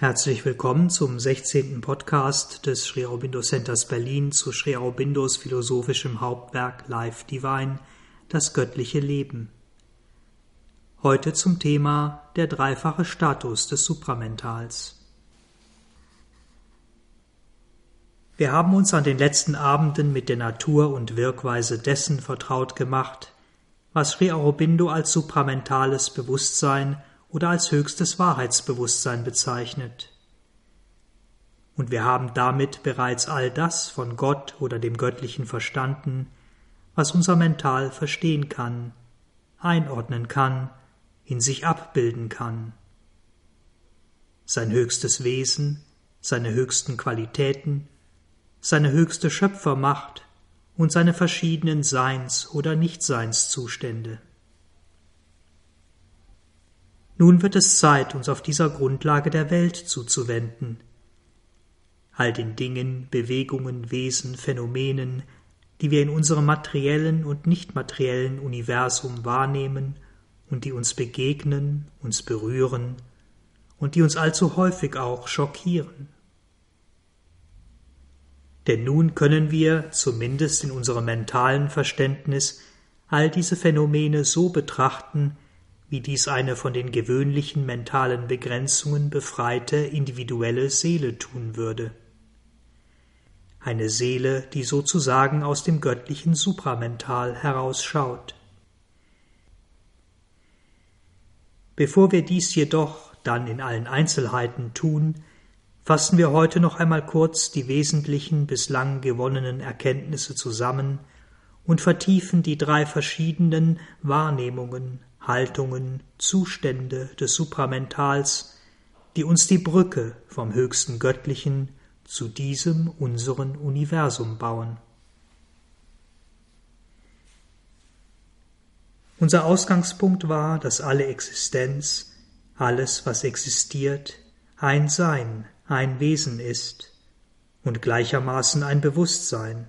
Herzlich willkommen zum 16. Podcast des Sri Aurobindo Centers Berlin zu Sri Aurobindos philosophischem Hauptwerk Life Divine, das göttliche Leben. Heute zum Thema der dreifache Status des Supramentals. Wir haben uns an den letzten Abenden mit der Natur und Wirkweise dessen vertraut gemacht, was Sri Aurobindo als supramentales Bewusstsein oder als höchstes Wahrheitsbewusstsein bezeichnet. Und wir haben damit bereits all das von Gott oder dem Göttlichen verstanden, was unser Mental verstehen kann, einordnen kann, in sich abbilden kann. Sein höchstes Wesen, seine höchsten Qualitäten, seine höchste Schöpfermacht und seine verschiedenen Seins- oder Nichtseinszustände. Nun wird es Zeit, uns auf dieser Grundlage der Welt zuzuwenden. All den Dingen, Bewegungen, Wesen, Phänomenen, die wir in unserem materiellen und nicht materiellen Universum wahrnehmen und die uns begegnen, uns berühren und die uns allzu häufig auch schockieren. Denn nun können wir, zumindest in unserem mentalen Verständnis, all diese Phänomene so betrachten, wie dies eine von den gewöhnlichen mentalen Begrenzungen befreite individuelle Seele tun würde. Eine Seele, die sozusagen aus dem göttlichen Supramental herausschaut. Bevor wir dies jedoch dann in allen Einzelheiten tun, fassen wir heute noch einmal kurz die wesentlichen bislang gewonnenen Erkenntnisse zusammen und vertiefen die drei verschiedenen Wahrnehmungen, Haltungen, Zustände des Supramentals, die uns die Brücke vom höchsten Göttlichen zu diesem unseren Universum bauen. Unser Ausgangspunkt war, dass alle Existenz, alles, was existiert, ein Sein, ein Wesen ist und gleichermaßen ein Bewusstsein,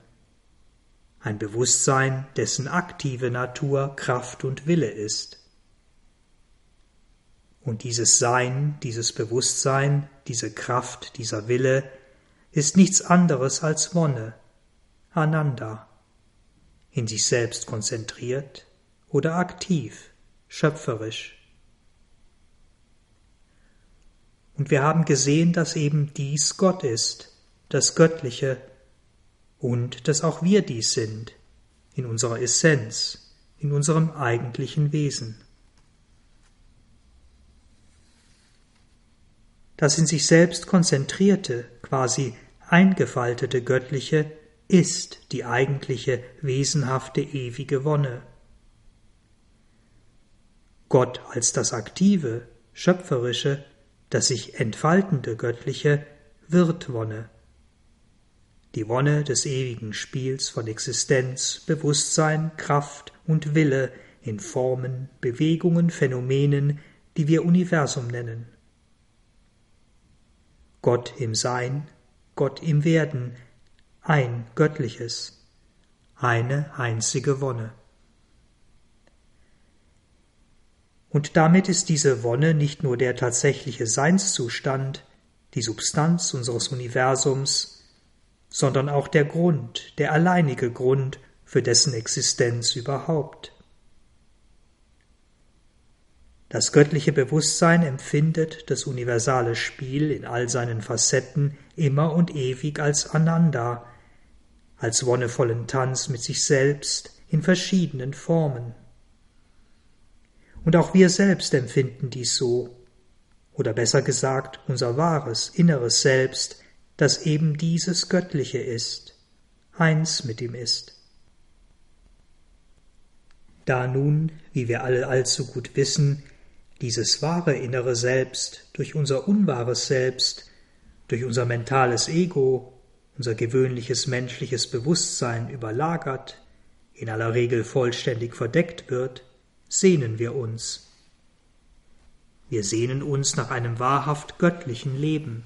ein Bewusstsein, dessen aktive Natur Kraft und Wille ist. Und dieses Sein, dieses Bewusstsein, diese Kraft, dieser Wille ist nichts anderes als Wonne, Ananda, in sich selbst konzentriert oder aktiv, schöpferisch. Und wir haben gesehen, dass eben dies Gott ist, das Göttliche, und dass auch wir dies sind, in unserer Essenz, in unserem eigentlichen Wesen. Das in sich selbst konzentrierte, quasi eingefaltete Göttliche ist die eigentliche, wesenhafte, ewige Wonne. Gott als das aktive, schöpferische, das sich entfaltende Göttliche wird Wonne. Die Wonne des ewigen Spiels von Existenz, Bewusstsein, Kraft und Wille in Formen, Bewegungen, Phänomenen, die wir Universum nennen. Gott im Sein, Gott im Werden, ein Göttliches, eine einzige Wonne. Und damit ist diese Wonne nicht nur der tatsächliche Seinszustand, die Substanz unseres Universums, sondern auch der Grund, der alleinige Grund für dessen Existenz überhaupt. Das göttliche Bewusstsein empfindet das universale Spiel in all seinen Facetten immer und ewig als Ananda, als wonnevollen Tanz mit sich selbst in verschiedenen Formen. Und auch wir selbst empfinden dies so, oder besser gesagt unser wahres, inneres Selbst, das eben dieses Göttliche ist, eins mit ihm ist. Da nun, wie wir alle allzu gut wissen, dieses wahre innere Selbst durch unser unwahres Selbst, durch unser mentales Ego, unser gewöhnliches menschliches Bewusstsein überlagert, in aller Regel vollständig verdeckt wird, sehnen wir uns. Wir sehnen uns nach einem wahrhaft göttlichen Leben,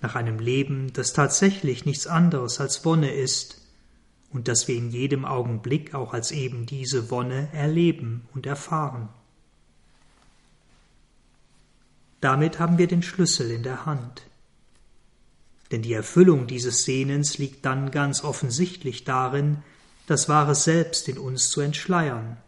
nach einem Leben, das tatsächlich nichts anderes als Wonne ist und das wir in jedem Augenblick auch als eben diese Wonne erleben und erfahren. Damit haben wir den Schlüssel in der Hand. Denn die Erfüllung dieses Sehnens liegt dann ganz offensichtlich darin, das wahre Selbst in uns zu entschleiern,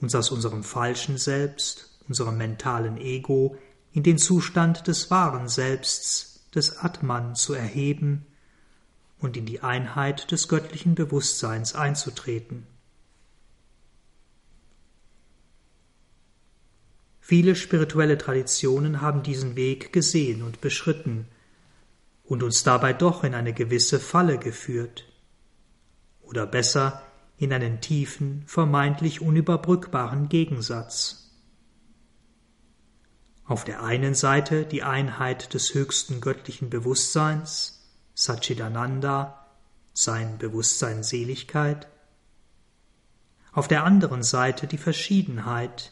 uns aus unserem falschen Selbst, unserem mentalen Ego, in den Zustand des wahren Selbsts, des Atman zu erheben und in die Einheit des göttlichen Bewusstseins einzutreten. Viele spirituelle Traditionen haben diesen Weg gesehen und beschritten und uns dabei doch in eine gewisse Falle geführt. Oder besser, in einen tiefen, vermeintlich unüberbrückbaren Gegensatz. Auf der einen Seite die Einheit des höchsten göttlichen Bewusstseins, Satchidananda, sein Bewusstsein Seligkeit, auf der anderen Seite die Verschiedenheit,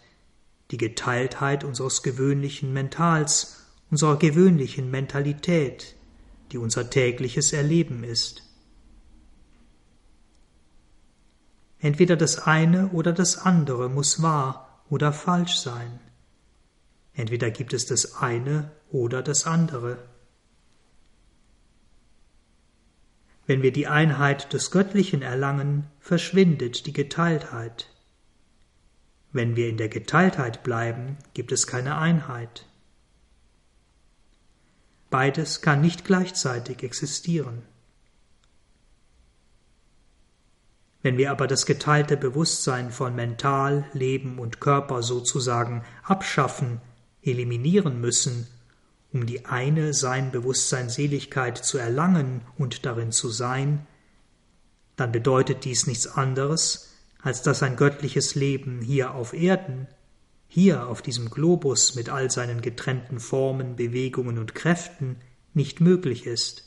die Geteiltheit unseres gewöhnlichen Mentals, unserer gewöhnlichen Mentalität, die unser tägliches Erleben ist. Entweder das eine oder das andere muss wahr oder falsch sein. Entweder gibt es das eine oder das andere. Wenn wir die Einheit des Göttlichen erlangen, verschwindet die Geteiltheit. Wenn wir in der Geteiltheit bleiben, gibt es keine Einheit. Beides kann nicht gleichzeitig existieren. Wenn wir aber das geteilte Bewusstsein von Mental, Leben und Körper sozusagen abschaffen, eliminieren müssen, um die eine Sein Bewusstsein Seligkeit zu erlangen und darin zu sein, dann bedeutet dies nichts anderes, als dass ein göttliches Leben hier auf Erden, hier auf diesem Globus mit all seinen getrennten Formen, Bewegungen und Kräften nicht möglich ist.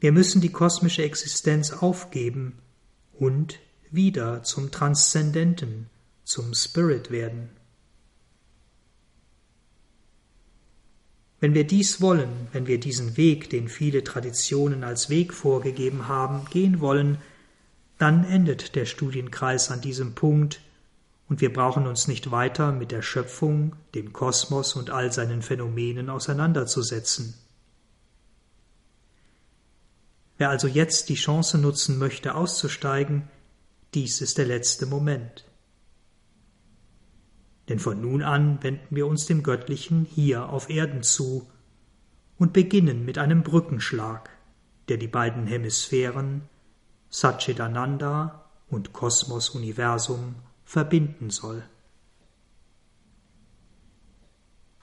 Wir müssen die kosmische Existenz aufgeben und wieder zum Transzendenten, zum Spirit werden. Wenn wir dies wollen, wenn wir diesen Weg, den viele Traditionen als Weg vorgegeben haben, gehen wollen, dann endet der Studienkreis an diesem Punkt und wir brauchen uns nicht weiter mit der Schöpfung, dem Kosmos und all seinen Phänomenen auseinanderzusetzen. Wer also jetzt die Chance nutzen möchte, auszusteigen, dies ist der letzte Moment. Denn von nun an wenden wir uns dem Göttlichen hier auf Erden zu und beginnen mit einem Brückenschlag, der die beiden Hemisphären Satchitananda und Kosmos-Universum verbinden soll.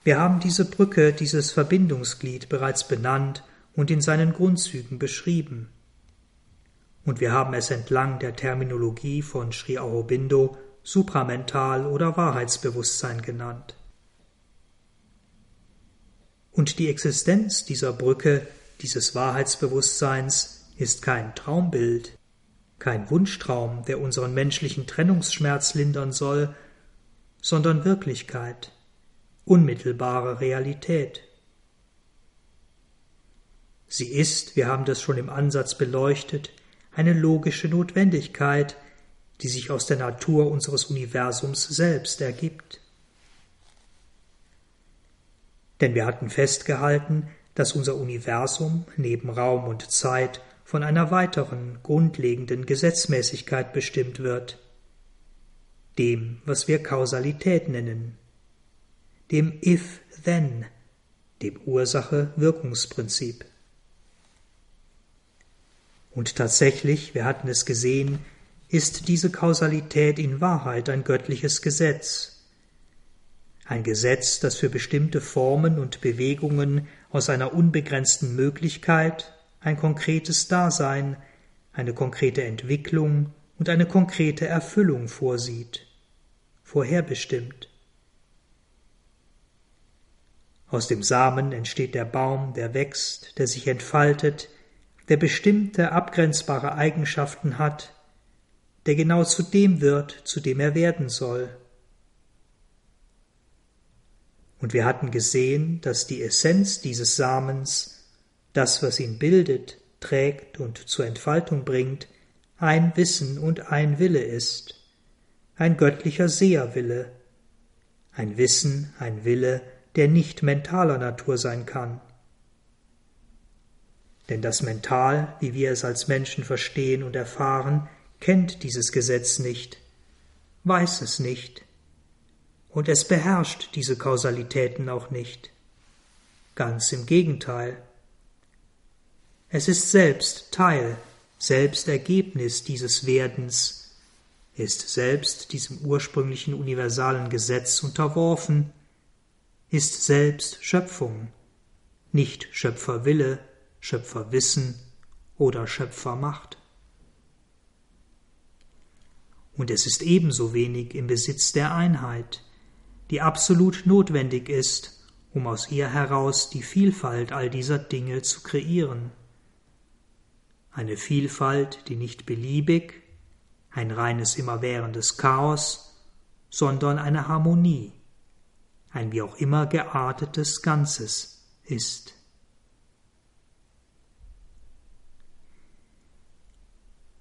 Wir haben diese Brücke, dieses Verbindungsglied bereits benannt und in seinen Grundzügen beschrieben. Und wir haben es entlang der Terminologie von Sri Aurobindo supramental oder Wahrheitsbewusstsein genannt. Und die Existenz dieser Brücke, dieses Wahrheitsbewusstseins, ist kein Traumbild, kein Wunschtraum, der unseren menschlichen Trennungsschmerz lindern soll, sondern Wirklichkeit, unmittelbare Realität. Sie ist, wir haben das schon im Ansatz beleuchtet, eine logische Notwendigkeit, die sich aus der Natur unseres Universums selbst ergibt. Denn wir hatten festgehalten, dass unser Universum neben Raum und Zeit von einer weiteren grundlegenden Gesetzmäßigkeit bestimmt wird, dem, was wir Kausalität nennen, dem If-Then, dem Ursache-Wirkungsprinzip. Und tatsächlich, wir hatten es gesehen, ist diese Kausalität in Wahrheit ein göttliches Gesetz. Ein Gesetz, das für bestimmte Formen und Bewegungen aus einer unbegrenzten Möglichkeit ein konkretes Dasein, eine konkrete Entwicklung und eine konkrete Erfüllung vorsieht, vorherbestimmt. Aus dem Samen entsteht der Baum, der wächst, der sich entfaltet, der bestimmte, abgrenzbare Eigenschaften hat, der genau zu dem wird, zu dem er werden soll. Und wir hatten gesehen, dass die Essenz dieses Samens das, was ihn bildet, trägt und zur Entfaltung bringt, ein Wissen und ein Wille ist, ein göttlicher Seherwille, ein Wissen, ein Wille, der nicht mentaler Natur sein kann. Denn das Mental, wie wir es als Menschen verstehen und erfahren, kennt dieses Gesetz nicht, weiß es nicht, und es beherrscht diese Kausalitäten auch nicht. Ganz im Gegenteil. Es ist selbst Teil, selbst Ergebnis dieses Werdens, ist selbst diesem ursprünglichen universalen Gesetz unterworfen, ist selbst Schöpfung, nicht Schöpferwille, Schöpferwissen oder Schöpfermacht. Und es ist ebenso wenig im Besitz der Einheit, die absolut notwendig ist, um aus ihr heraus die Vielfalt all dieser Dinge zu kreieren. Eine Vielfalt, die nicht beliebig, ein reines immerwährendes Chaos, sondern eine Harmonie, ein wie auch immer geartetes Ganzes ist.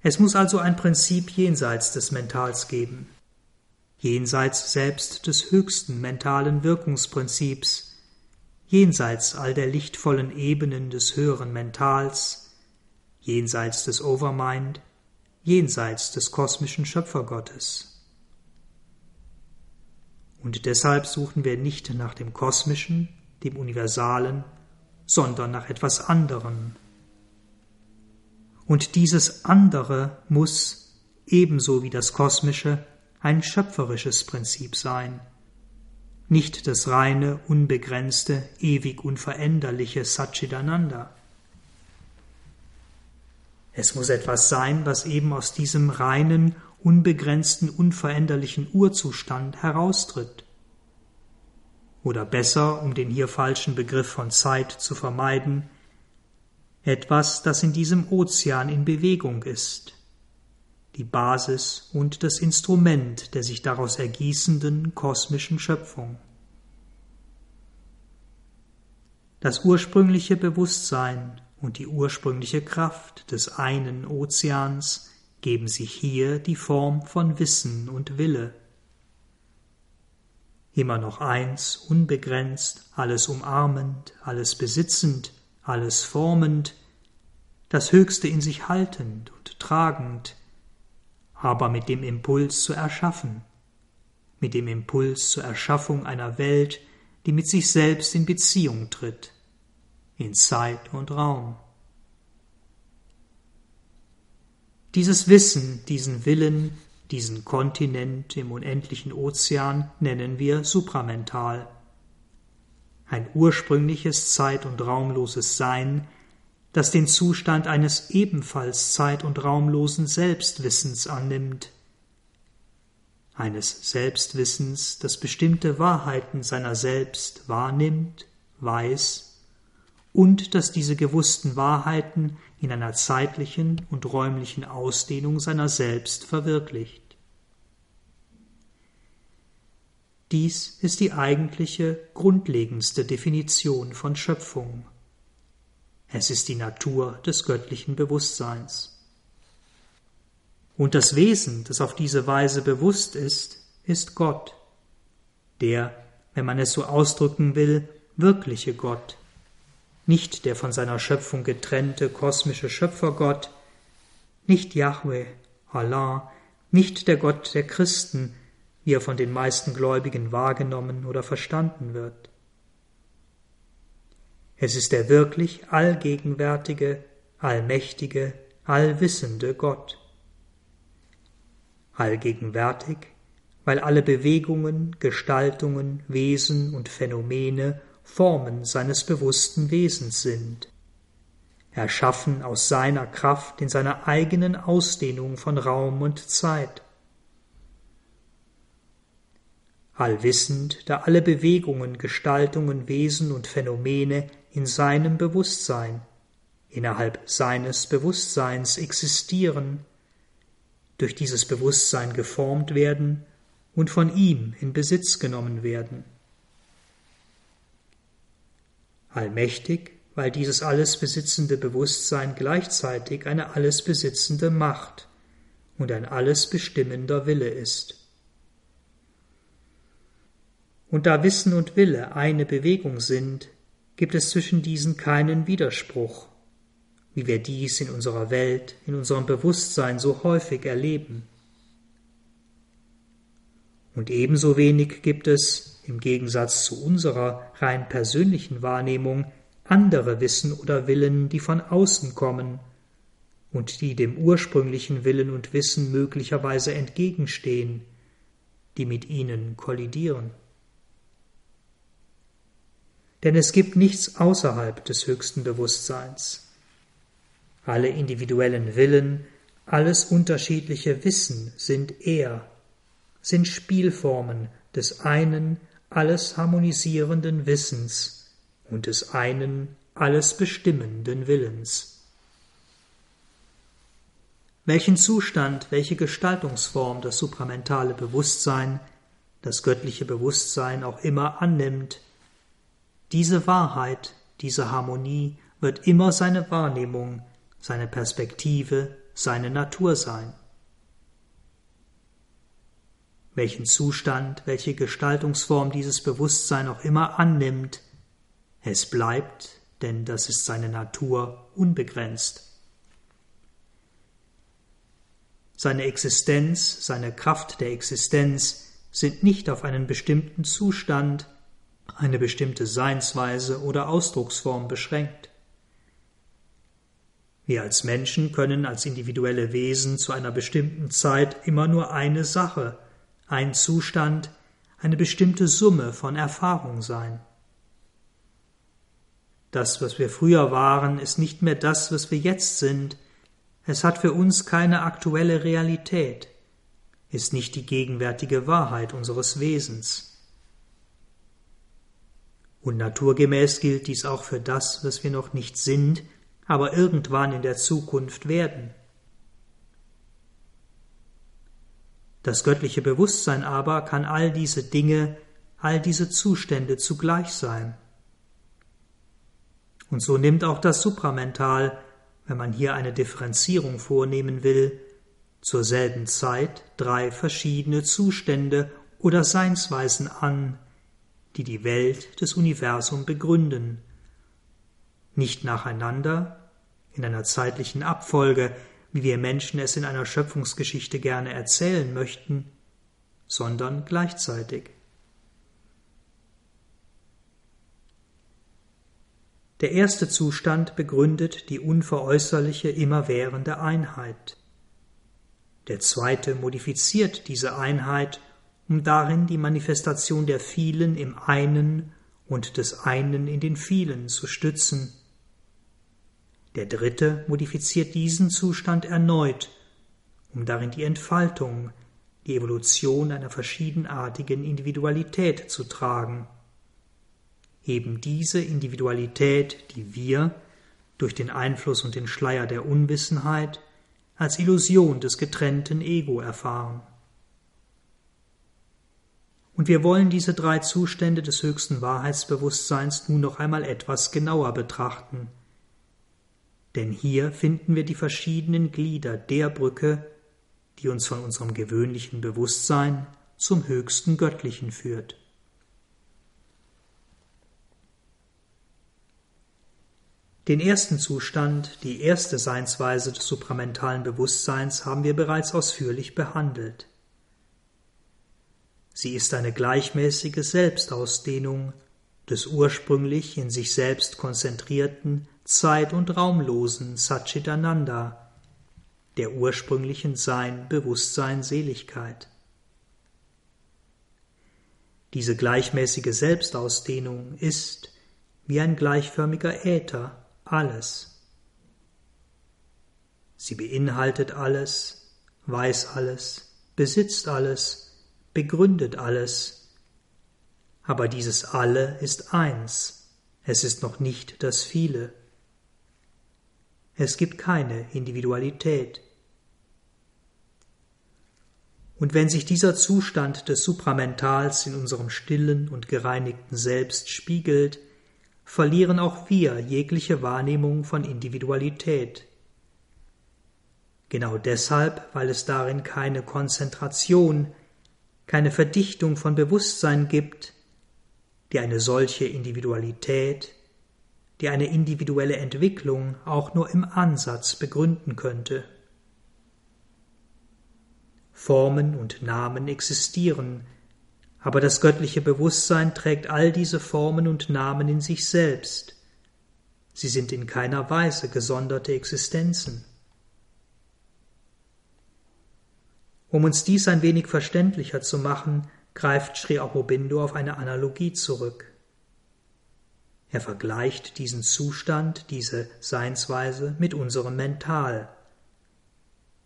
Es muss also ein Prinzip jenseits des Mentals geben, jenseits selbst des höchsten mentalen Wirkungsprinzips, jenseits all der lichtvollen Ebenen des höheren Mentals, jenseits des Overmind, jenseits des kosmischen Schöpfergottes. Und deshalb suchen wir nicht nach dem Kosmischen, dem Universalen, sondern nach etwas anderem. Und dieses andere muss, ebenso wie das Kosmische, ein schöpferisches Prinzip sein, nicht das reine, unbegrenzte, ewig unveränderliche Satchidananda. Es muss etwas sein, was eben aus diesem reinen, unbegrenzten, unveränderlichen Urzustand heraustritt. Oder besser, um den hier falschen Begriff von Zeit zu vermeiden, etwas, das in diesem Ozean in Bewegung ist, die Basis und das Instrument der sich daraus ergießenden kosmischen Schöpfung. Das ursprüngliche Bewusstsein und die ursprüngliche Kraft des einen Ozeans geben sich hier die Form von Wissen und Wille. Immer noch eins, unbegrenzt, alles umarmend, alles besitzend, alles formend, das Höchste in sich haltend und tragend, aber mit dem Impuls zu erschaffen, mit dem Impuls zur Erschaffung einer Welt, die mit sich selbst in Beziehung tritt, in Zeit und Raum. Dieses Wissen, diesen Willen, diesen Kontinent im unendlichen Ozean nennen wir supramental. Ein ursprüngliches zeit- und raumloses Sein, das den Zustand eines ebenfalls zeit- und raumlosen Selbstwissens annimmt, eines Selbstwissens, das bestimmte Wahrheiten seiner selbst wahrnimmt, weiß und das diese gewussten Wahrheiten in einer zeitlichen und räumlichen Ausdehnung seiner selbst verwirklicht. Dies ist die eigentliche, grundlegendste Definition von Schöpfung. Es ist die Natur des göttlichen Bewusstseins. Und das Wesen, das auf diese Weise bewusst ist, ist Gott, der, wenn man es so ausdrücken will, wirkliche Gott, nicht der von seiner Schöpfung getrennte kosmische Schöpfergott, nicht Yahweh, Allah, nicht der Gott der Christen, wie er von den meisten Gläubigen wahrgenommen oder verstanden wird. Es ist der wirklich allgegenwärtige, allmächtige, allwissende Gott allgegenwärtig, weil alle Bewegungen, Gestaltungen, Wesen und Phänomene Formen seines bewussten Wesens sind, erschaffen aus seiner Kraft in seiner eigenen Ausdehnung von Raum und Zeit. Allwissend, da alle Bewegungen, Gestaltungen, Wesen und Phänomene in seinem Bewusstsein, innerhalb seines Bewusstseins existieren durch dieses Bewusstsein geformt werden und von ihm in Besitz genommen werden. Allmächtig, weil dieses alles besitzende Bewusstsein gleichzeitig eine alles besitzende Macht und ein alles bestimmender Wille ist. Und da Wissen und Wille eine Bewegung sind, gibt es zwischen diesen keinen Widerspruch, wie wir dies in unserer Welt, in unserem Bewusstsein so häufig erleben. Und ebenso wenig gibt es, im Gegensatz zu unserer rein persönlichen Wahrnehmung, andere Wissen oder Willen, die von außen kommen und die dem ursprünglichen Willen und Wissen möglicherweise entgegenstehen, die mit ihnen kollidieren. Denn es gibt nichts außerhalb des höchsten Bewusstseins. Alle individuellen Willen, alles unterschiedliche Wissen sind er, sind Spielformen des einen alles harmonisierenden Wissens und des einen alles bestimmenden Willens. Welchen Zustand, welche Gestaltungsform das supramentale Bewusstsein, das göttliche Bewusstsein auch immer annimmt, diese Wahrheit, diese Harmonie wird immer seine Wahrnehmung, seine Perspektive, seine Natur sein. Welchen Zustand, welche Gestaltungsform dieses Bewusstsein auch immer annimmt, es bleibt, denn das ist seine Natur, unbegrenzt. Seine Existenz, seine Kraft der Existenz sind nicht auf einen bestimmten Zustand, eine bestimmte Seinsweise oder Ausdrucksform beschränkt. Wir als Menschen können als individuelle Wesen zu einer bestimmten Zeit immer nur eine Sache, ein Zustand, eine bestimmte Summe von Erfahrung sein. Das, was wir früher waren, ist nicht mehr das, was wir jetzt sind. Es hat für uns keine aktuelle Realität, ist nicht die gegenwärtige Wahrheit unseres Wesens. Und naturgemäß gilt dies auch für das, was wir noch nicht sind, aber irgendwann in der Zukunft werden. Das göttliche Bewusstsein aber kann all diese Dinge, all diese Zustände zugleich sein. Und so nimmt auch das Supramental, wenn man hier eine Differenzierung vornehmen will, zur selben Zeit drei verschiedene Zustände oder Seinsweisen an, die die Welt des Universums begründen, nicht nacheinander, in einer zeitlichen Abfolge, wie wir Menschen es in einer Schöpfungsgeschichte gerne erzählen möchten, sondern gleichzeitig. Der erste Zustand begründet die unveräußerliche, immerwährende Einheit. Der zweite modifiziert diese Einheit um darin die Manifestation der vielen im einen und des einen in den vielen zu stützen. Der dritte modifiziert diesen Zustand erneut, um darin die Entfaltung, die Evolution einer verschiedenartigen Individualität zu tragen. Eben diese Individualität, die wir, durch den Einfluss und den Schleier der Unwissenheit, als Illusion des getrennten Ego erfahren. Und wir wollen diese drei Zustände des höchsten Wahrheitsbewusstseins nun noch einmal etwas genauer betrachten. Denn hier finden wir die verschiedenen Glieder der Brücke, die uns von unserem gewöhnlichen Bewusstsein zum höchsten Göttlichen führt. Den ersten Zustand, die erste Seinsweise des supramentalen Bewusstseins haben wir bereits ausführlich behandelt. Sie ist eine gleichmäßige Selbstausdehnung des ursprünglich in sich selbst konzentrierten, zeit- und raumlosen Satchitananda, der ursprünglichen Sein, Bewusstsein, Seligkeit. Diese gleichmäßige Selbstausdehnung ist, wie ein gleichförmiger Äther, alles. Sie beinhaltet alles, weiß alles, besitzt alles, begründet alles. Aber dieses Alle ist eins, es ist noch nicht das Viele. Es gibt keine Individualität. Und wenn sich dieser Zustand des Supramentals in unserem stillen und gereinigten Selbst spiegelt, verlieren auch wir jegliche Wahrnehmung von Individualität. Genau deshalb, weil es darin keine Konzentration, keine Verdichtung von Bewusstsein gibt, die eine solche Individualität, die eine individuelle Entwicklung auch nur im Ansatz begründen könnte. Formen und Namen existieren, aber das göttliche Bewusstsein trägt all diese Formen und Namen in sich selbst. Sie sind in keiner Weise gesonderte Existenzen. Um uns dies ein wenig verständlicher zu machen, greift Sri Aurobindo auf eine Analogie zurück. Er vergleicht diesen Zustand, diese Seinsweise mit unserem Mental.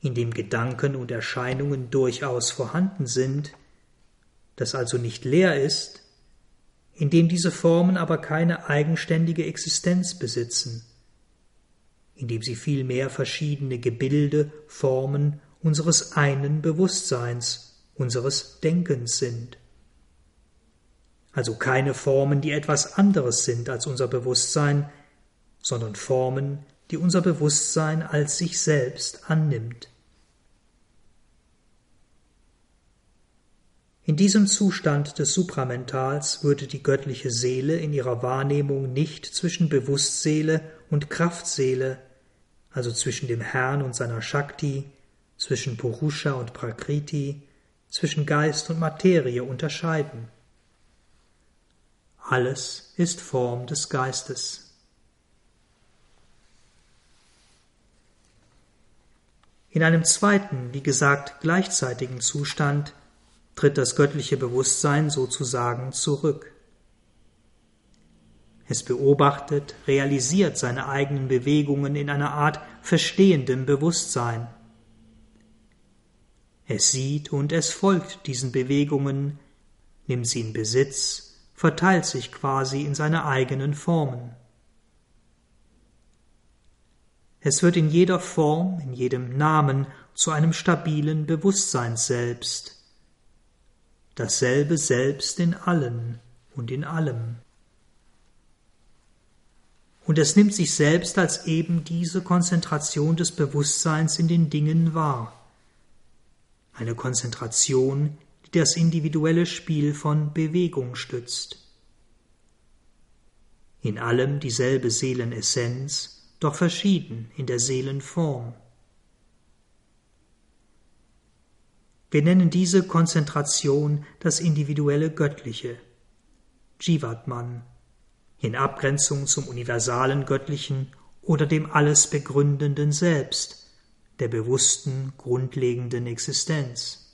In dem Gedanken und Erscheinungen durchaus vorhanden sind, das also nicht leer ist, in dem diese Formen aber keine eigenständige Existenz besitzen, in dem sie vielmehr verschiedene Gebilde, Formen unseres einen Bewusstseins, unseres Denkens sind. Also keine Formen, die etwas anderes sind als unser Bewusstsein, sondern Formen, die unser Bewusstsein als sich selbst annimmt. In diesem Zustand des Supramentals würde die göttliche Seele in ihrer Wahrnehmung nicht zwischen Bewusstseele und Kraftseele, also zwischen dem Herrn und seiner Shakti, zwischen Purusha und Prakriti, zwischen Geist und Materie unterscheiden. Alles ist Form des Geistes. In einem zweiten, wie gesagt, gleichzeitigen Zustand tritt das göttliche Bewusstsein sozusagen zurück. Es beobachtet, realisiert seine eigenen Bewegungen in einer Art verstehendem Bewusstsein. Es sieht und es folgt diesen Bewegungen, nimmt sie in Besitz, verteilt sich quasi in seine eigenen Formen. Es wird in jeder Form, in jedem Namen zu einem stabilen Bewusstsein selbst, dasselbe Selbst in allen und in allem. Und es nimmt sich selbst als eben diese Konzentration des Bewusstseins in den Dingen wahr. Eine Konzentration, die das individuelle Spiel von Bewegung stützt. In allem dieselbe Seelenessenz, doch verschieden in der Seelenform. Wir nennen diese Konzentration das individuelle Göttliche, Jivatman, in Abgrenzung zum universalen Göttlichen oder dem alles begründenden Selbst, der bewussten, grundlegenden Existenz.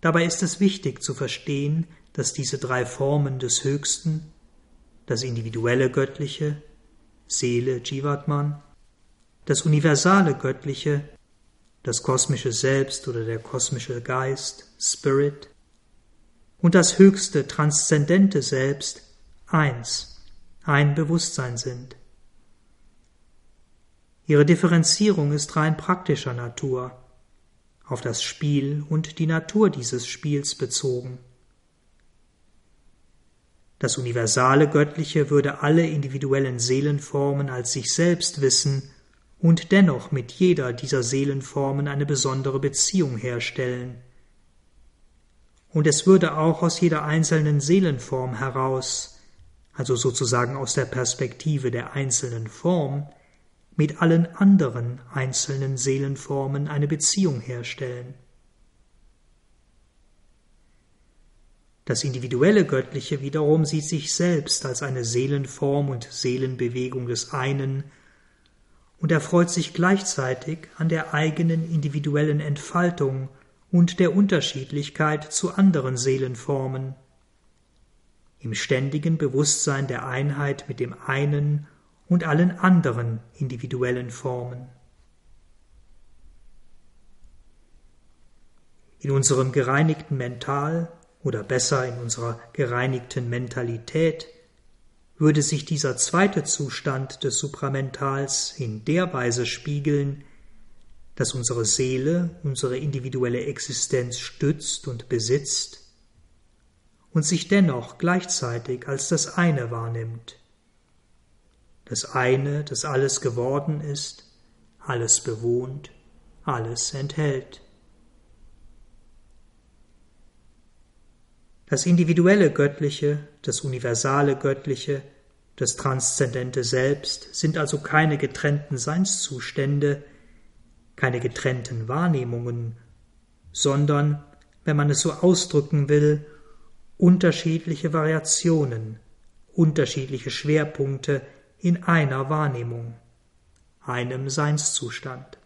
Dabei ist es wichtig zu verstehen, dass diese drei Formen des Höchsten, das individuelle Göttliche, Seele Jivatman, das universale Göttliche, das kosmische Selbst oder der kosmische Geist, Spirit, und das höchste transzendente Selbst, eins, ein Bewusstsein sind. Ihre Differenzierung ist rein praktischer Natur, auf das Spiel und die Natur dieses Spiels bezogen. Das universale Göttliche würde alle individuellen Seelenformen als sich selbst wissen und dennoch mit jeder dieser Seelenformen eine besondere Beziehung herstellen. Und es würde auch aus jeder einzelnen Seelenform heraus, also sozusagen aus der Perspektive der einzelnen Form, mit allen anderen einzelnen Seelenformen eine Beziehung herstellen. Das individuelle Göttliche wiederum sieht sich selbst als eine Seelenform und Seelenbewegung des einen und erfreut sich gleichzeitig an der eigenen individuellen Entfaltung und der Unterschiedlichkeit zu anderen Seelenformen. Im ständigen Bewusstsein der Einheit mit dem einen und allen anderen individuellen Formen. In unserem gereinigten Mental oder besser in unserer gereinigten Mentalität würde sich dieser zweite Zustand des Supramentals in der Weise spiegeln, dass unsere Seele unsere individuelle Existenz stützt und besitzt und sich dennoch gleichzeitig als das eine wahrnimmt. Das eine, das alles geworden ist, alles bewohnt, alles enthält. Das individuelle Göttliche, das universale Göttliche, das transzendente Selbst sind also keine getrennten Seinszustände, keine getrennten Wahrnehmungen, sondern, wenn man es so ausdrücken will, unterschiedliche Variationen, unterschiedliche Schwerpunkte in einer Wahrnehmung, einem Seinszustand.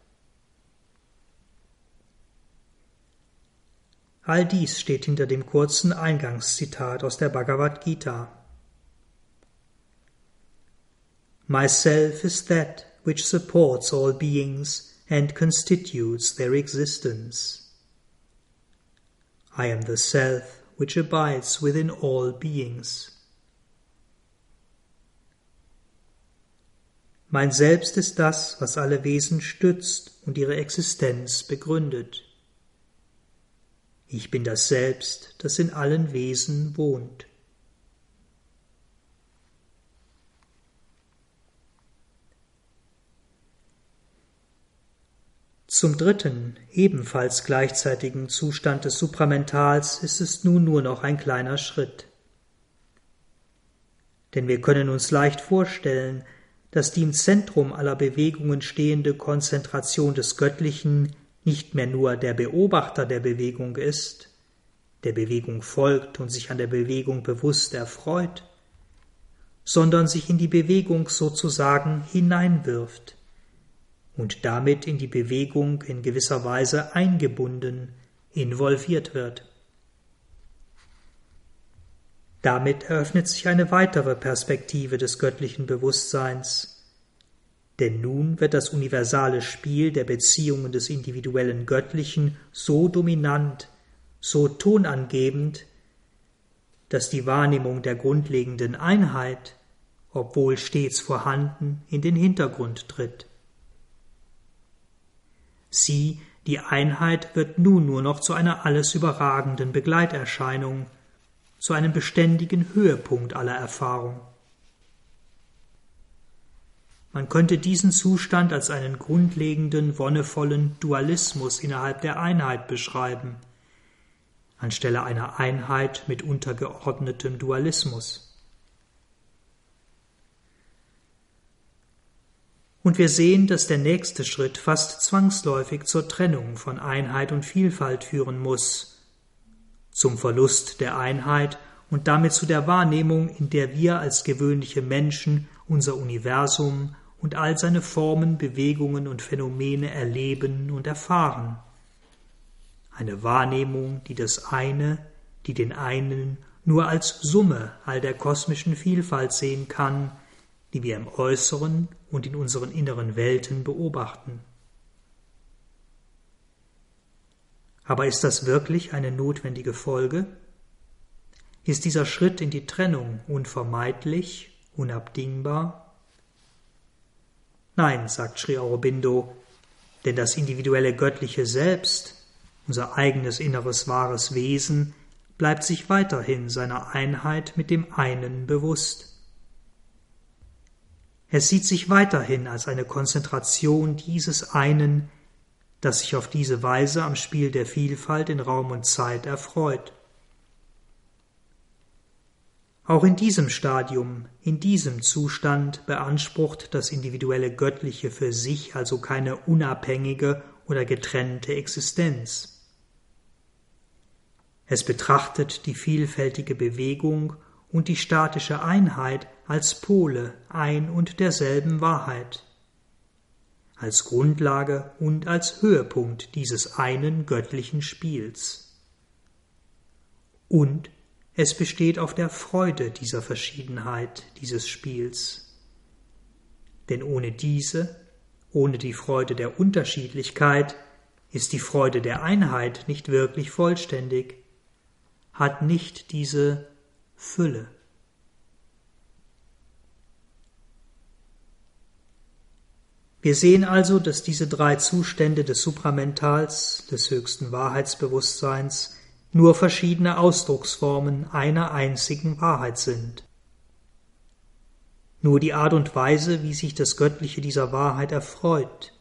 All dies steht hinter dem kurzen Eingangszitat aus der Bhagavad Gita. Myself is that which supports all beings and constitutes their existence. I am the self which abides within all beings. Mein Selbst ist das, was alle Wesen stützt und ihre Existenz begründet. Ich bin das Selbst, das in allen Wesen wohnt. Zum dritten, ebenfalls gleichzeitigen Zustand des Supramentals ist es nun nur noch ein kleiner Schritt. Denn wir können uns leicht vorstellen, dass die im Zentrum aller Bewegungen stehende Konzentration des Göttlichen nicht mehr nur der Beobachter der Bewegung ist, der Bewegung folgt und sich an der Bewegung bewusst erfreut, sondern sich in die Bewegung sozusagen hineinwirft und damit in die Bewegung in gewisser Weise eingebunden, involviert wird. Damit eröffnet sich eine weitere Perspektive des göttlichen Bewusstseins, denn nun wird das universale Spiel der Beziehungen des individuellen Göttlichen so dominant, so tonangebend, dass die Wahrnehmung der grundlegenden Einheit, obwohl stets vorhanden, in den Hintergrund tritt. Sie, die Einheit, wird nun nur noch zu einer alles überragenden Begleiterscheinung, zu einem beständigen Höhepunkt aller Erfahrung. Man könnte diesen Zustand als einen grundlegenden, wonnevollen Dualismus innerhalb der Einheit beschreiben, anstelle einer Einheit mit untergeordnetem Dualismus. Und wir sehen, dass der nächste Schritt fast zwangsläufig zur Trennung von Einheit und Vielfalt führen muss, zum Verlust der Einheit und damit zu der Wahrnehmung, in der wir als gewöhnliche Menschen unser Universum und all seine Formen, Bewegungen und Phänomene erleben und erfahren. Eine Wahrnehmung, die das eine, die den einen nur als Summe all der kosmischen Vielfalt sehen kann, die wir im Äußeren und in unseren inneren Welten beobachten. Aber ist das wirklich eine notwendige Folge? Ist dieser Schritt in die Trennung unvermeidlich, unabdingbar? Nein, sagt Sri Aurobindo, denn das individuelle göttliche Selbst, unser eigenes inneres wahres Wesen, bleibt sich weiterhin seiner Einheit mit dem einen bewusst. Er sieht sich weiterhin als eine Konzentration dieses einen, das sich auf diese Weise am Spiel der Vielfalt in Raum und Zeit erfreut. Auch in diesem Stadium, in diesem Zustand beansprucht das individuelle Göttliche für sich also keine unabhängige oder getrennte Existenz. Es betrachtet die vielfältige Bewegung und die statische Einheit als Pole ein und derselben Wahrheit, als Grundlage und als Höhepunkt dieses einen göttlichen Spiels. Und es besteht auf der Freude dieser Verschiedenheit dieses Spiels. Denn ohne diese, ohne die Freude der Unterschiedlichkeit, ist die Freude der Einheit nicht wirklich vollständig, hat nicht diese Fülle. Wir sehen also, dass diese drei Zustände des Supramentals, des höchsten Wahrheitsbewusstseins, nur verschiedene Ausdrucksformen einer einzigen Wahrheit sind. Nur die Art und Weise, wie sich das Göttliche dieser Wahrheit erfreut,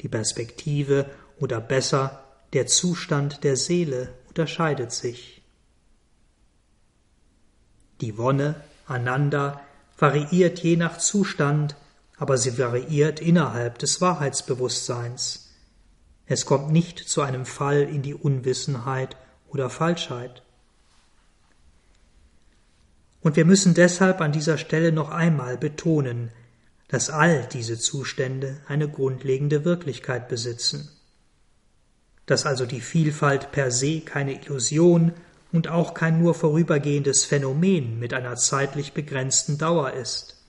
die Perspektive oder besser der Zustand der Seele unterscheidet sich. Die Wonne, Ananda, variiert je nach Zustand, aber sie variiert innerhalb des Wahrheitsbewusstseins. Es kommt nicht zu einem Fall in die Unwissenheit oder Falschheit. Und wir müssen deshalb an dieser Stelle noch einmal betonen, dass all diese Zustände eine grundlegende Wirklichkeit besitzen, dass also die Vielfalt per se keine Illusion und auch kein nur vorübergehendes Phänomen mit einer zeitlich begrenzten Dauer ist.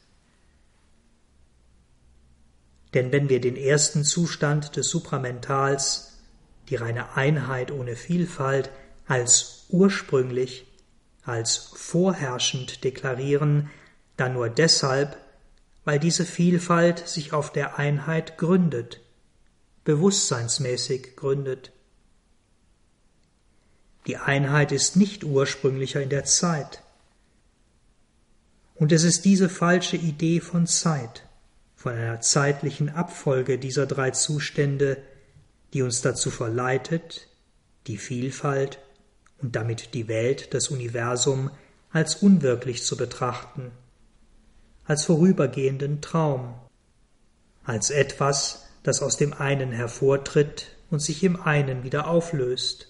Denn wenn wir den ersten Zustand des Supramentals, die reine Einheit ohne Vielfalt, als ursprünglich, als vorherrschend deklarieren, dann nur deshalb, weil diese Vielfalt sich auf der Einheit gründet, bewusstseinsmäßig gründet. Die Einheit ist nicht ursprünglicher in der Zeit. Und es ist diese falsche Idee von Zeit, von einer zeitlichen Abfolge dieser drei Zustände, die uns dazu verleitet, die Vielfalt und damit die Welt, das Universum, als unwirklich zu betrachten, als vorübergehenden Traum, als etwas, das aus dem einen hervortritt und sich im einen wieder auflöst.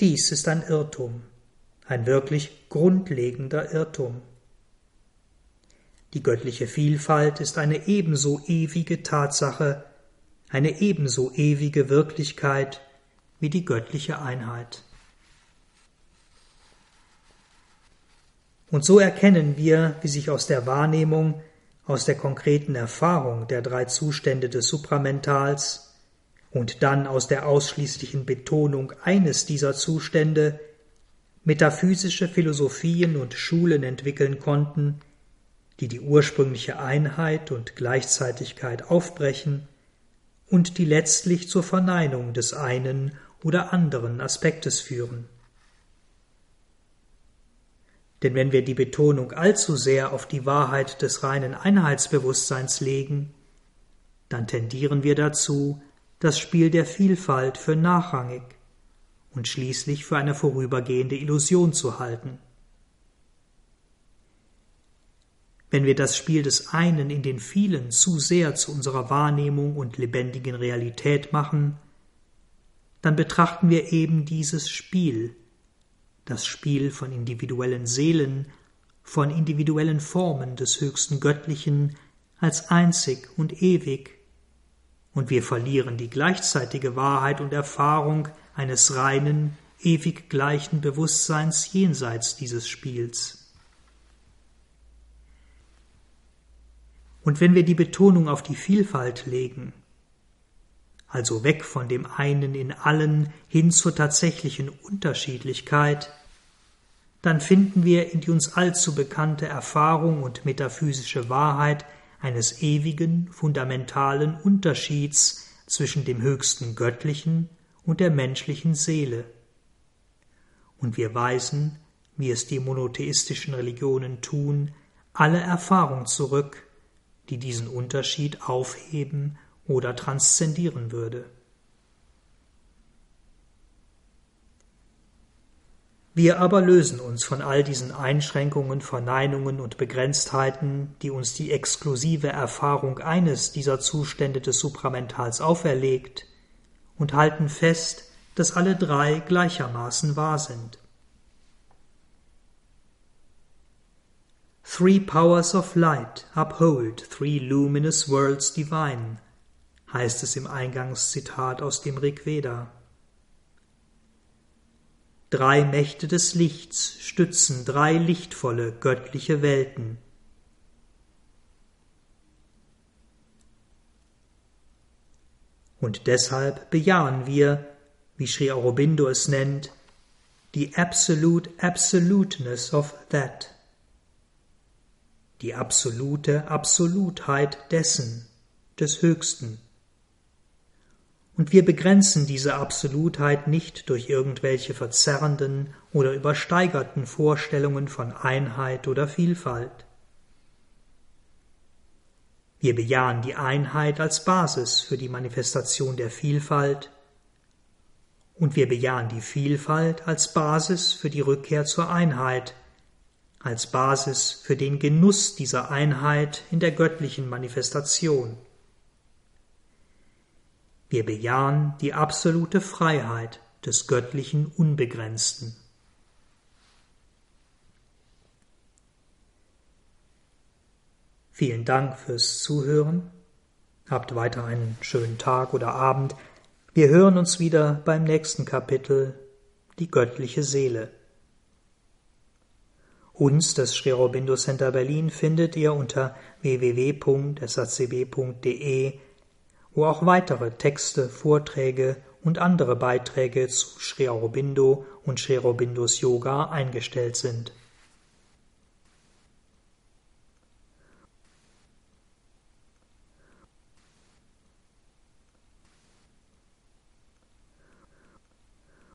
Dies ist ein Irrtum, ein wirklich grundlegender Irrtum. Die göttliche Vielfalt ist eine ebenso ewige Tatsache, eine ebenso ewige Wirklichkeit wie die göttliche Einheit. Und so erkennen wir, wie sich aus der Wahrnehmung, aus der konkreten Erfahrung der drei Zustände des Supramentals und dann aus der ausschließlichen Betonung eines dieser Zustände metaphysische Philosophien und Schulen entwickeln konnten, die die ursprüngliche Einheit und Gleichzeitigkeit aufbrechen und die letztlich zur Verneinung des einen oder anderen Aspektes führen. Denn wenn wir die Betonung allzu sehr auf die Wahrheit des reinen Einheitsbewusstseins legen, dann tendieren wir dazu, das Spiel der Vielfalt für nachrangig und schließlich für eine vorübergehende Illusion zu halten. Wenn wir das Spiel des einen in den vielen zu sehr zu unserer Wahrnehmung und lebendigen Realität machen, dann betrachten wir eben dieses Spiel, das Spiel von individuellen Seelen, von individuellen Formen des höchsten Göttlichen als einzig und ewig und wir verlieren die gleichzeitige Wahrheit und Erfahrung eines reinen, ewig gleichen Bewusstseins jenseits dieses Spiels. Und wenn wir die Betonung auf die Vielfalt legen, also weg von dem einen in allen hin zur tatsächlichen Unterschiedlichkeit, dann finden wir in die uns allzu bekannte Erfahrung und metaphysische Wahrheit eines ewigen, fundamentalen Unterschieds zwischen dem höchsten Göttlichen und der menschlichen Seele. Und wir weisen, wie es die monotheistischen Religionen tun, alle Erfahrung zurück, die diesen Unterschied aufheben oder transzendieren würde. Wir aber lösen uns von all diesen Einschränkungen, Verneinungen und Begrenztheiten, die uns die exklusive Erfahrung eines dieser Zustände des Supramentals auferlegt, und halten fest, dass alle drei gleichermaßen wahr sind. Three powers of light uphold three luminous worlds divine, heißt es im Eingangszitat aus dem Rig Veda. Drei Mächte des Lichts stützen drei lichtvolle göttliche Welten. Und deshalb bejahen wir, wie Sri Aurobindo es nennt, die absolute Absoluteness of that, die absolute Absolutheit dessen, des Höchsten. Und wir begrenzen diese Absolutheit nicht durch irgendwelche verzerrenden oder übersteigerten Vorstellungen von Einheit oder Vielfalt. Wir bejahen die Einheit als Basis für die Manifestation der Vielfalt Und wir bejahen die Vielfalt als Basis für die Rückkehr zur Einheit, als Basis für den Genuss dieser Einheit in der göttlichen Manifestation. Wir bejahen die absolute Freiheit des göttlichen Unbegrenzten. Vielen Dank fürs Zuhören. Habt weiter einen schönen Tag oder Abend. Wir hören uns wieder beim nächsten Kapitel, die göttliche Seele. Uns, das Sri Aurobindo Center Berlin, findet ihr unter www.sacb.de, wo auch weitere Texte, Vorträge und andere Beiträge zu Sri Aurobindo und Sri Aurobindos Yoga eingestellt sind.